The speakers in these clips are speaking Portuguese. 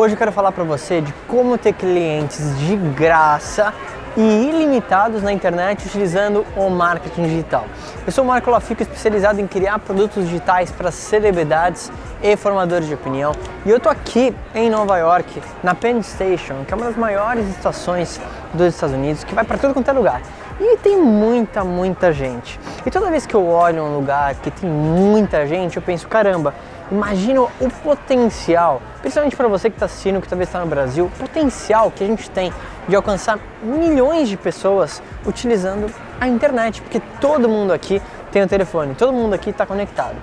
Hoje eu quero falar para você de como ter clientes de graça e ilimitados na internet utilizando o marketing digital. Eu sou o Marco Lafico, especializado em criar produtos digitais para celebridades e formadores de opinião. E eu estou aqui em Nova York, na Penn Station, que é uma das maiores estações dos Estados Unidos, que vai para todo quanto é lugar. E tem muita, muita gente. E toda vez que eu olho um lugar que tem muita gente, eu penso, caramba, imagina o potencial, principalmente para você que está assistindo, que talvez está no Brasil, o potencial que a gente tem de alcançar milhões de pessoas utilizando a internet, porque todo mundo aqui tem um telefone, todo mundo aqui está conectado.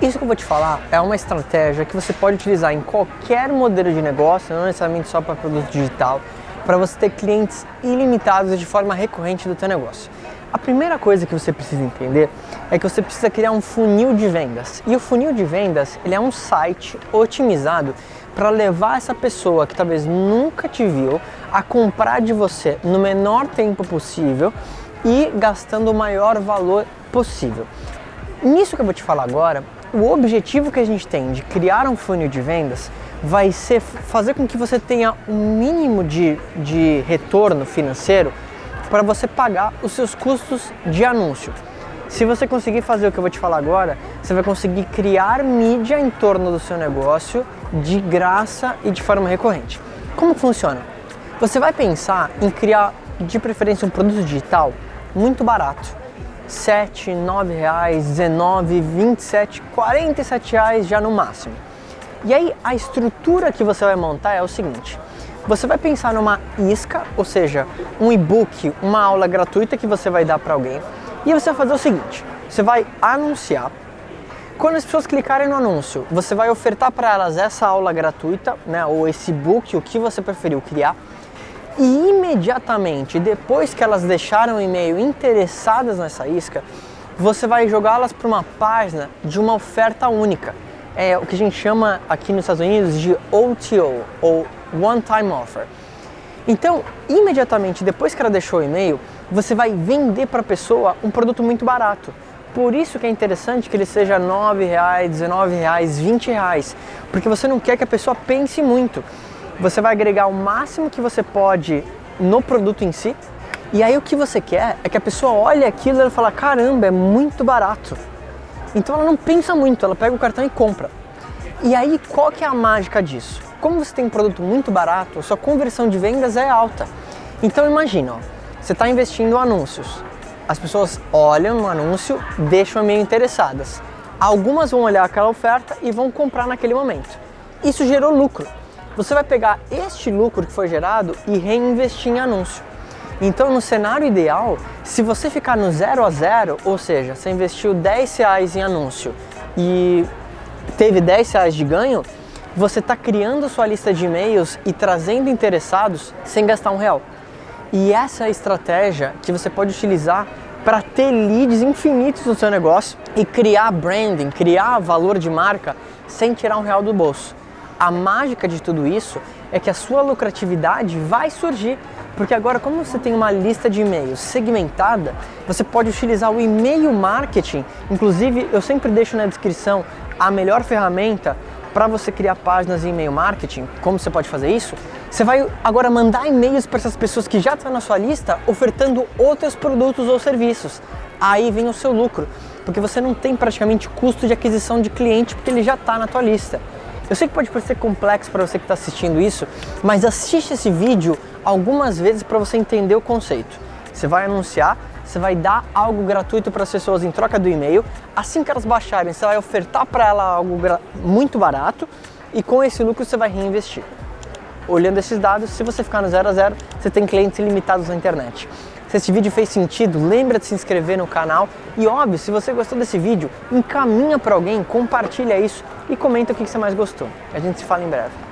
Isso que eu vou te falar é uma estratégia que você pode utilizar em qualquer modelo de negócio, não necessariamente só para produto digital, para você ter clientes ilimitados de forma recorrente do teu negócio. A primeira coisa que você precisa entender é que você precisa criar um funil de vendas. E o funil de vendas, ele é um site otimizado para levar essa pessoa que talvez nunca te viu a comprar de você no menor tempo possível e gastando o maior valor possível. Nisso que eu vou te falar agora, o objetivo que a gente tem de criar um funil de vendas vai ser fazer com que você tenha um mínimo de, de retorno financeiro para você pagar os seus custos de anúncio. Se você conseguir fazer o que eu vou te falar agora, você vai conseguir criar mídia em torno do seu negócio de graça e de forma recorrente. Como funciona? Você vai pensar em criar de preferência um produto digital muito barato. 7, 9 reais, 19, 27, 47 reais já no máximo. E aí a estrutura que você vai montar é o seguinte: você vai pensar numa isca, ou seja, um e-book, uma aula gratuita que você vai dar para alguém, e você vai fazer o seguinte: você vai anunciar. Quando as pessoas clicarem no anúncio, você vai ofertar para elas essa aula gratuita, né, ou esse book, o que você preferiu criar. E imediatamente, depois que elas deixaram o e-mail interessadas nessa isca, você vai jogá-las para uma página de uma oferta única é o que a gente chama aqui nos Estados Unidos de OTO, ou One Time Offer. Então, imediatamente depois que ela deixou o e-mail, você vai vender para a pessoa um produto muito barato. Por isso que é interessante que ele seja R$ 9,00, R$ 19,00, R$ 20,00, porque você não quer que a pessoa pense muito. Você vai agregar o máximo que você pode no produto em si, e aí o que você quer é que a pessoa olhe aquilo e fala: caramba, é muito barato. Então ela não pensa muito, ela pega o cartão e compra. E aí qual que é a mágica disso? Como você tem um produto muito barato, a sua conversão de vendas é alta. Então imagina, ó, você está investindo em anúncios. As pessoas olham no anúncio, deixam meio interessadas. Algumas vão olhar aquela oferta e vão comprar naquele momento. Isso gerou lucro. Você vai pegar este lucro que foi gerado e reinvestir em anúncio. Então, no cenário ideal, se você ficar no zero a zero, ou seja, você investiu 10 reais em anúncio e teve 10 reais de ganho, você está criando sua lista de e-mails e trazendo interessados sem gastar um real. E essa é a estratégia que você pode utilizar para ter leads infinitos no seu negócio e criar branding, criar valor de marca sem tirar um real do bolso. A mágica de tudo isso é que a sua lucratividade vai surgir porque agora, como você tem uma lista de e-mails segmentada, você pode utilizar o e-mail marketing. Inclusive, eu sempre deixo na descrição a melhor ferramenta para você criar páginas em e-mail marketing. Como você pode fazer isso? Você vai agora mandar e-mails para essas pessoas que já estão na sua lista ofertando outros produtos ou serviços. Aí vem o seu lucro, porque você não tem praticamente custo de aquisição de cliente porque ele já está na tua lista. Eu sei que pode parecer complexo para você que está assistindo isso, mas assiste esse vídeo algumas vezes para você entender o conceito. Você vai anunciar, você vai dar algo gratuito para as pessoas em troca do e-mail. Assim que elas baixarem, você vai ofertar para ela algo muito barato e com esse lucro você vai reinvestir. Olhando esses dados, se você ficar no zero a zero, você tem clientes ilimitados na internet. Se esse vídeo fez sentido, lembra de se inscrever no canal e óbvio, se você gostou desse vídeo, encaminha para alguém, compartilha isso e comenta o que você mais gostou. A gente se fala em breve.